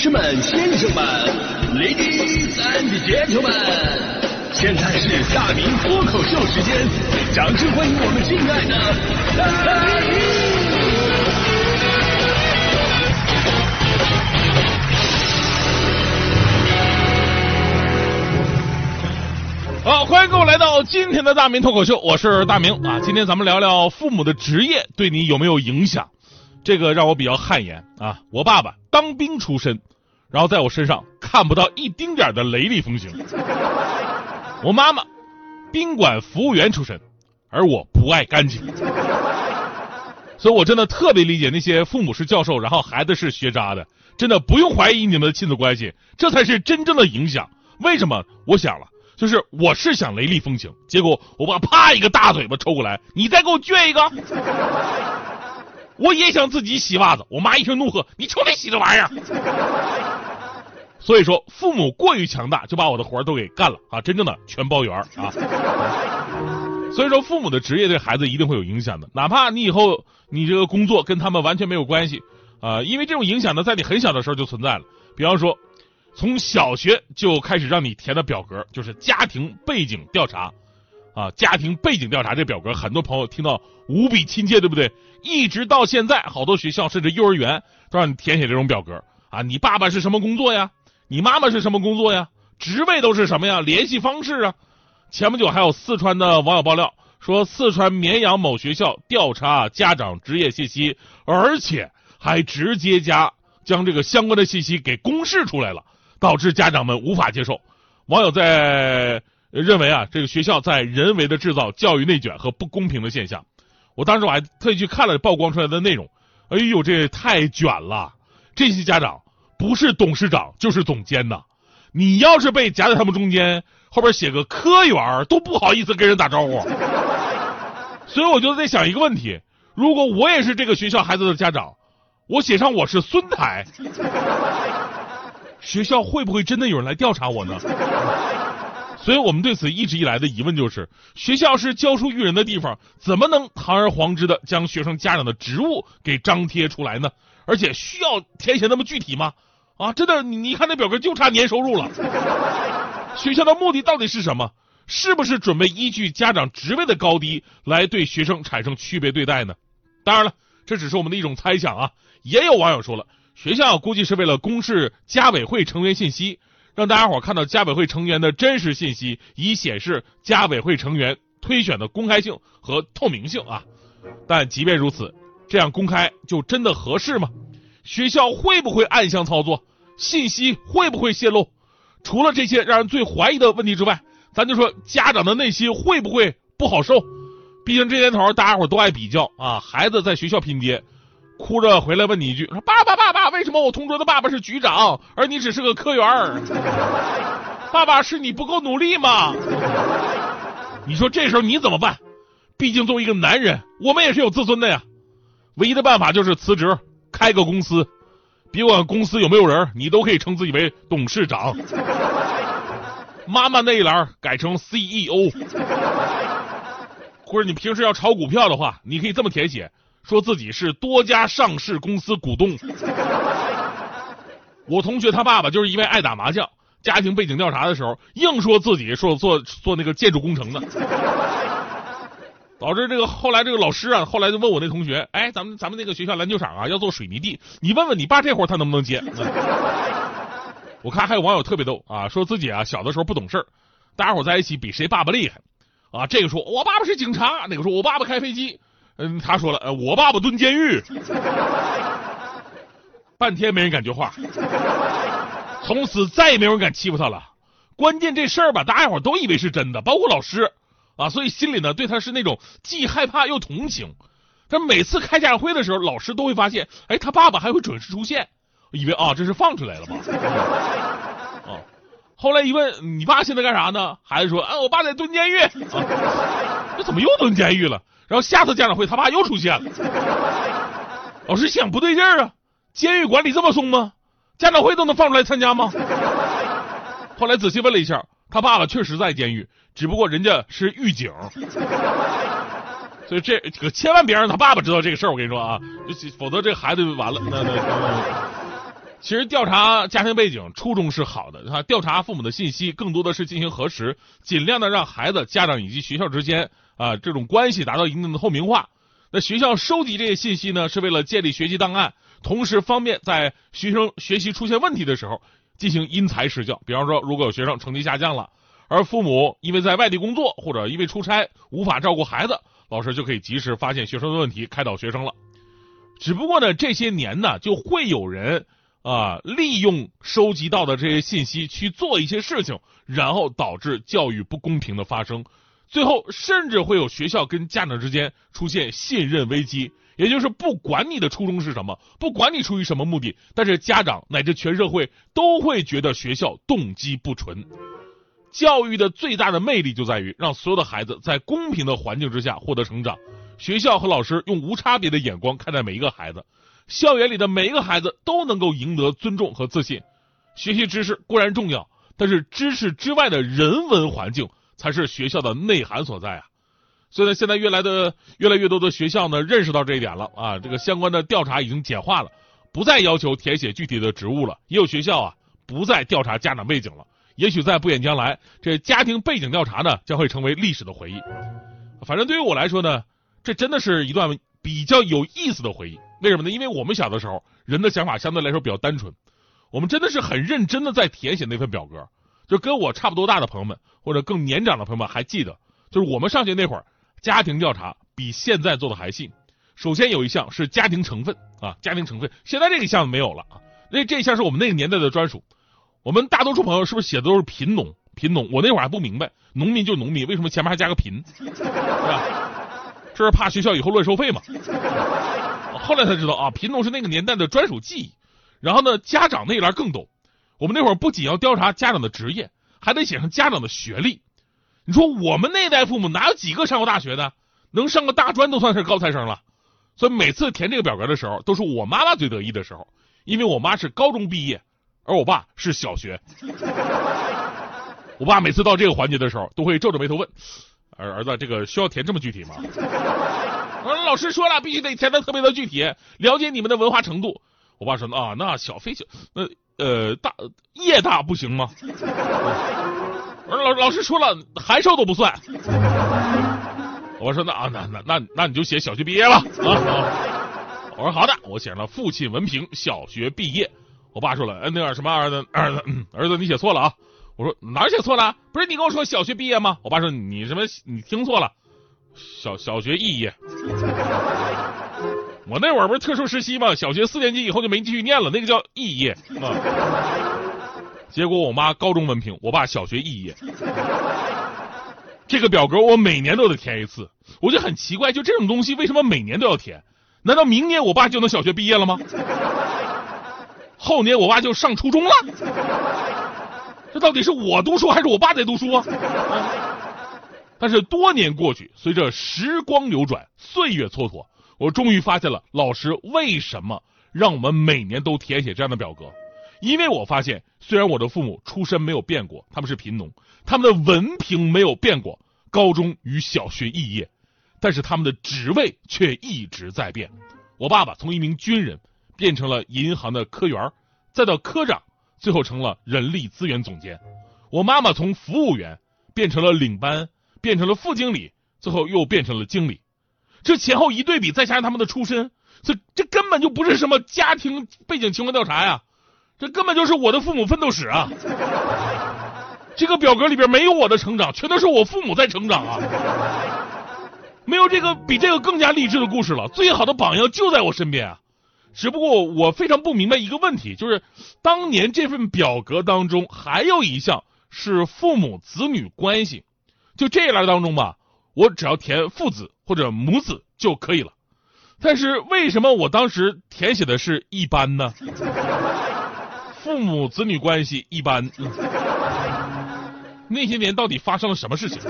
士们、先生们，Ladies and gentlemen，现在是大明脱口秀时间，掌声欢迎我们敬爱的大明！好，欢迎各位来到今天的大明脱口秀，我是大明啊。今天咱们聊聊父母的职业对你有没有影响。这个让我比较汗颜啊！我爸爸当兵出身，然后在我身上看不到一丁点的雷厉风行。我妈妈宾馆服务员出身，而我不爱干净，所以我真的特别理解那些父母是教授，然后孩子是学渣的。真的不用怀疑你们的亲子关系，这才是真正的影响。为什么？我想了，就是我是想雷厉风行，结果我爸啪一个大嘴巴抽过来，你再给我撅一个。我也想自己洗袜子，我妈一声怒喝：“你瞅你洗这玩意儿！” 所以说，父母过于强大，就把我的活儿都给干了啊！真正的全包圆啊！所以说，父母的职业对孩子一定会有影响的，哪怕你以后你这个工作跟他们完全没有关系啊，因为这种影响呢，在你很小的时候就存在了。比方说，从小学就开始让你填的表格，就是家庭背景调查。啊，家庭背景调查这表格，很多朋友听到无比亲切，对不对？一直到现在，好多学校甚至幼儿园都让你填写这种表格啊。你爸爸是什么工作呀？你妈妈是什么工作呀？职位都是什么呀？联系方式啊？前不久还有四川的网友爆料说，四川绵阳某学校调查家长职业信息，而且还直接加将这个相关的信息给公示出来了，导致家长们无法接受。网友在。认为啊，这个学校在人为的制造教育内卷和不公平的现象。我当时我还特意去看了曝光出来的内容，哎呦，这太卷了！这些家长不是董事长就是总监呐，你要是被夹在他们中间，后边写个科员都不好意思跟人打招呼。所以我就在想一个问题：如果我也是这个学校孩子的家长，我写上我是孙台，学校会不会真的有人来调查我呢？所以我们对此一直以来的疑问就是：学校是教书育人的地方，怎么能堂而皇之的将学生家长的职务给张贴出来呢？而且需要填写那么具体吗？啊，真的，你你看那表格就差年收入了。学校的目的到底是什么？是不是准备依据家长职位的高低来对学生产生区别对待呢？当然了，这只是我们的一种猜想啊。也有网友说了，学校估计是为了公示家委会成员信息。让大家伙看到家委会成员的真实信息，以显示家委会成员推选的公开性和透明性啊！但即便如此，这样公开就真的合适吗？学校会不会暗箱操作？信息会不会泄露？除了这些让人最怀疑的问题之外，咱就说家长的内心会不会不好受？毕竟这年头大家伙都爱比较啊，孩子在学校拼爹。哭着回来问你一句：“说爸爸，爸爸，为什么我同桌的爸爸是局长，而你只是个科员？爸爸是你不够努力吗？”你说这时候你怎么办？毕竟作为一个男人，我们也是有自尊的呀。唯一的办法就是辞职，开个公司，别管公司有没有人，你都可以称自己为董事长。妈妈那一栏改成 CEO，或者你平时要炒股票的话，你可以这么填写。说自己是多家上市公司股东。我同学他爸爸就是因为爱打麻将，家庭背景调查的时候硬说自己说做做那个建筑工程的，导致这个后来这个老师啊，后来就问我那同学，哎，咱们咱们那个学校篮球场啊要做水泥地，你问问你爸这活他能不能接？我看还有网友特别逗啊，说自己啊小的时候不懂事大家伙在一起比谁爸爸厉害啊，这个说我爸爸是警察，那个说我爸爸开飞机。嗯，他说了，呃，我爸爸蹲监狱，半天没人敢接话，从此再也没有人敢欺负他了。关键这事儿吧，大家伙都以为是真的，包括老师啊，所以心里呢对他是那种既害怕又同情。但每次开家长会的时候，老师都会发现，哎，他爸爸还会准时出现，以为啊这是放出来了吧？啊，后来一问，你爸现在干啥呢？孩子说，啊，我爸在蹲监狱。这怎么又蹲监狱了？然后下次家长会，他爸又出现了。老师想不对劲儿啊，监狱管理这么松吗？家长会都能放出来参加吗？后来仔细问了一下，他爸爸确实在监狱，只不过人家是狱警。所以这可千万别让他爸爸知道这个事儿，我跟你说啊，否则这孩子就完了。那那其实调查家庭背景初衷是好的，哈，调查父母的信息更多的是进行核实，尽量的让孩子、家长以及学校之间啊这种关系达到一定的透明化。那学校收集这些信息呢，是为了建立学习档案，同时方便在学生学习出现问题的时候进行因材施教。比方说，如果有学生成绩下降了，而父母因为在外地工作或者因为出差无法照顾孩子，老师就可以及时发现学生的问题，开导学生了。只不过呢，这些年呢，就会有人。啊，利用收集到的这些信息去做一些事情，然后导致教育不公平的发生，最后甚至会有学校跟家长之间出现信任危机。也就是不管你的初衷是什么，不管你出于什么目的，但是家长乃至全社会都会觉得学校动机不纯。教育的最大的魅力就在于让所有的孩子在公平的环境之下获得成长，学校和老师用无差别的眼光看待每一个孩子。校园里的每一个孩子都能够赢得尊重和自信。学习知识固然重要，但是知识之外的人文环境才是学校的内涵所在啊！所以呢，现在越来的越来越多的学校呢，认识到这一点了啊。这个相关的调查已经简化了，不再要求填写具体的职务了。也有学校啊，不再调查家长背景了。也许在不远将来，这家庭背景调查呢，将会成为历史的回忆。反正对于我来说呢，这真的是一段比较有意思的回忆。为什么呢？因为我们小的时候，人的想法相对来说比较单纯，我们真的是很认真的在填写那份表格。就跟我差不多大的朋友们，或者更年长的朋友们还记得，就是我们上学那会儿，家庭调查比现在做的还细。首先有一项是家庭成分啊，家庭成分，现在这个项目没有了啊。那这一项是我们那个年代的专属。我们大多数朋友是不是写的都是贫农？贫农，我那会儿还不明白，农民就农民，为什么前面还加个贫？是吧？这是怕学校以后乱收费嘛？后来才知道啊，贫农是那个年代的专属记忆。然后呢，家长那一栏更懂。我们那会儿不仅要调查家长的职业，还得写上家长的学历。你说我们那代父母哪有几个上过大学的？能上个大专都算是高材生了。所以每次填这个表格的时候，都是我妈妈最得意的时候，因为我妈是高中毕业，而我爸是小学。我爸每次到这个环节的时候，都会皱着眉头问：“儿儿子，这个需要填这么具体吗？”我说老师说了，必须得填的特别的具体，了解你们的文化程度。我爸说啊，那小非小，那呃大业大不行吗？我说老老师说了，函授都不算。我说那啊那那那那你就写小学毕业了啊。我说好的，我写了父亲文凭小学毕业。我爸说了，哎那个什么儿子儿子儿子你写错了啊。我说哪儿写错了？不是你跟我说小学毕业吗？我爸说你什么你听错了。小小学肄业，我那会儿不是特殊时期吗？小学四年级以后就没继续念了，那个叫肄业啊。结果我妈高中文凭，我爸小学肄业。这个表格我每年都得填一次，我就很奇怪，就这种东西为什么每年都要填？难道明年我爸就能小学毕业了吗？后年我爸就上初中了？这到底是我读书还是我爸在读书啊？但是多年过去，随着时光流转，岁月蹉跎，我终于发现了老师为什么让我们每年都填写这样的表格。因为我发现，虽然我的父母出身没有变过，他们是贫农，他们的文凭没有变过，高中与小学肄业，但是他们的职位却一直在变。我爸爸从一名军人变成了银行的科员，再到科长，最后成了人力资源总监。我妈妈从服务员变成了领班。变成了副经理，最后又变成了经理，这前后一对比，再加上他们的出身，这这根本就不是什么家庭背景情况调查呀，这根本就是我的父母奋斗史啊！这个表格里边没有我的成长，全都是我父母在成长啊！没有这个比这个更加励志的故事了，最好的榜样就在我身边啊！只不过我非常不明白一个问题，就是当年这份表格当中还有一项是父母子女关系。就这一栏当中吧，我只要填父子或者母子就可以了。但是为什么我当时填写的是一般呢？父母子女关系一般。那些年到底发生了什么事情？